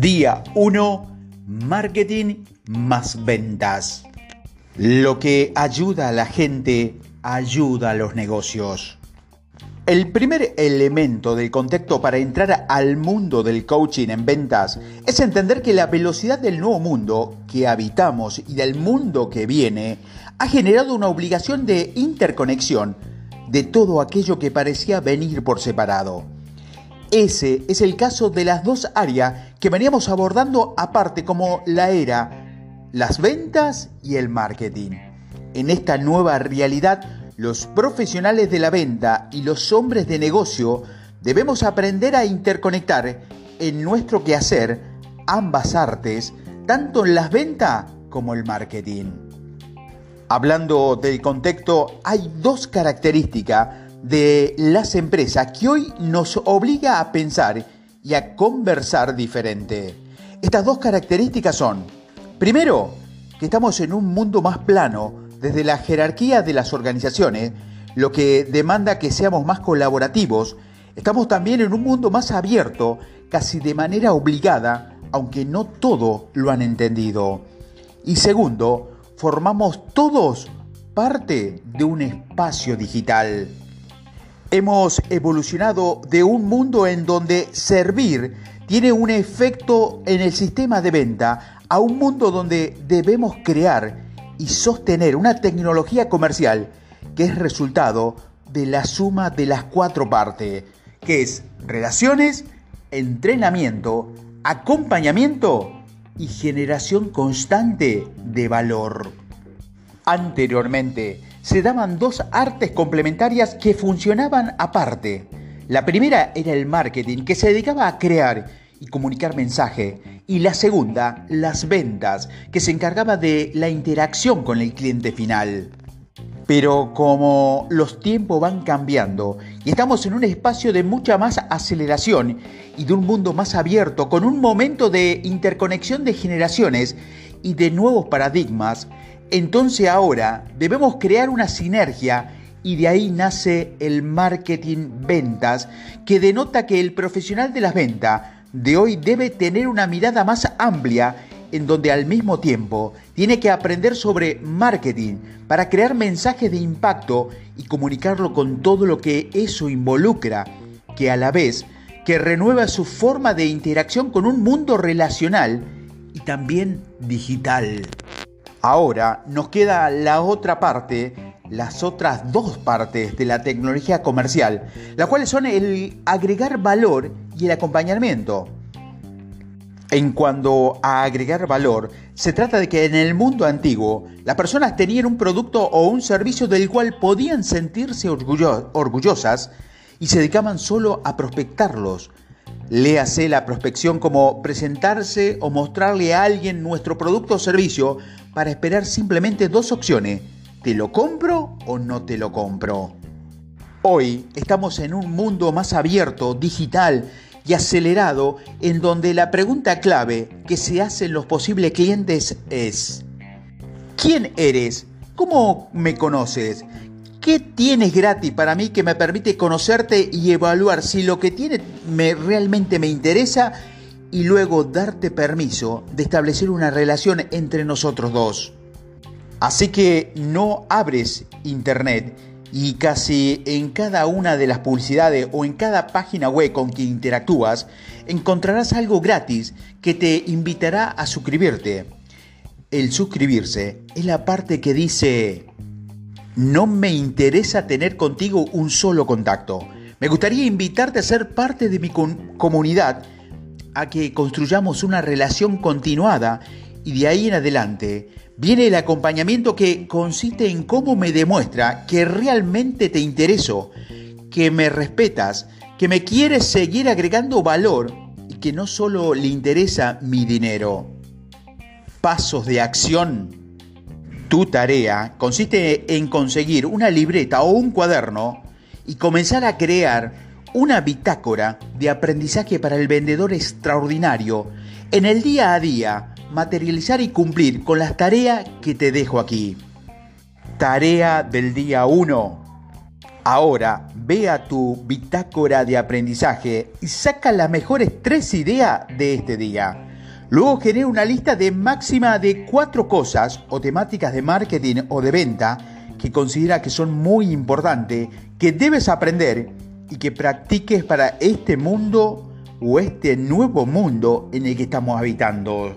Día 1. Marketing más ventas. Lo que ayuda a la gente ayuda a los negocios. El primer elemento del contexto para entrar al mundo del coaching en ventas es entender que la velocidad del nuevo mundo que habitamos y del mundo que viene ha generado una obligación de interconexión de todo aquello que parecía venir por separado. Ese es el caso de las dos áreas que veníamos abordando aparte como la era las ventas y el marketing. En esta nueva realidad, los profesionales de la venta y los hombres de negocio debemos aprender a interconectar en nuestro quehacer ambas artes, tanto en las ventas como el marketing. Hablando del contexto, hay dos características de las empresas que hoy nos obliga a pensar y a conversar diferente. Estas dos características son, primero, que estamos en un mundo más plano desde la jerarquía de las organizaciones, lo que demanda que seamos más colaborativos. Estamos también en un mundo más abierto, casi de manera obligada, aunque no todo lo han entendido. Y segundo, formamos todos parte de un espacio digital. Hemos evolucionado de un mundo en donde servir tiene un efecto en el sistema de venta a un mundo donde debemos crear y sostener una tecnología comercial que es resultado de la suma de las cuatro partes, que es relaciones, entrenamiento, acompañamiento y generación constante de valor. Anteriormente, se daban dos artes complementarias que funcionaban aparte. La primera era el marketing, que se dedicaba a crear y comunicar mensaje, y la segunda, las ventas, que se encargaba de la interacción con el cliente final. Pero como los tiempos van cambiando y estamos en un espacio de mucha más aceleración y de un mundo más abierto, con un momento de interconexión de generaciones y de nuevos paradigmas, entonces ahora debemos crear una sinergia y de ahí nace el marketing ventas, que denota que el profesional de las ventas de hoy debe tener una mirada más amplia en donde al mismo tiempo tiene que aprender sobre marketing para crear mensajes de impacto y comunicarlo con todo lo que eso involucra, que a la vez que renueva su forma de interacción con un mundo relacional y también digital. Ahora nos queda la otra parte, las otras dos partes de la tecnología comercial, las cuales son el agregar valor y el acompañamiento. En cuanto a agregar valor, se trata de que en el mundo antiguo las personas tenían un producto o un servicio del cual podían sentirse orgullosas y se dedicaban solo a prospectarlos, Léase la prospección como presentarse o mostrarle a alguien nuestro producto o servicio para esperar simplemente dos opciones. ¿Te lo compro o no te lo compro? Hoy estamos en un mundo más abierto, digital y acelerado en donde la pregunta clave que se hacen los posibles clientes es ¿Quién eres? ¿Cómo me conoces? ¿Qué tienes gratis para mí que me permite conocerte y evaluar si lo que tienes me, realmente me interesa y luego darte permiso de establecer una relación entre nosotros dos? Así que no abres internet y casi en cada una de las publicidades o en cada página web con que interactúas encontrarás algo gratis que te invitará a suscribirte. El suscribirse es la parte que dice no me interesa tener contigo un solo contacto. Me gustaría invitarte a ser parte de mi comunidad, a que construyamos una relación continuada y de ahí en adelante viene el acompañamiento que consiste en cómo me demuestra que realmente te intereso, que me respetas, que me quieres seguir agregando valor y que no solo le interesa mi dinero. Pasos de acción tu tarea consiste en conseguir una libreta o un cuaderno y comenzar a crear una bitácora de aprendizaje para el vendedor extraordinario en el día a día, materializar y cumplir con las tareas que te dejo aquí. Tarea del día 1. Ahora ve a tu bitácora de aprendizaje y saca las mejores tres ideas de este día. Luego genera una lista de máxima de cuatro cosas o temáticas de marketing o de venta que considera que son muy importantes, que debes aprender y que practiques para este mundo o este nuevo mundo en el que estamos habitando.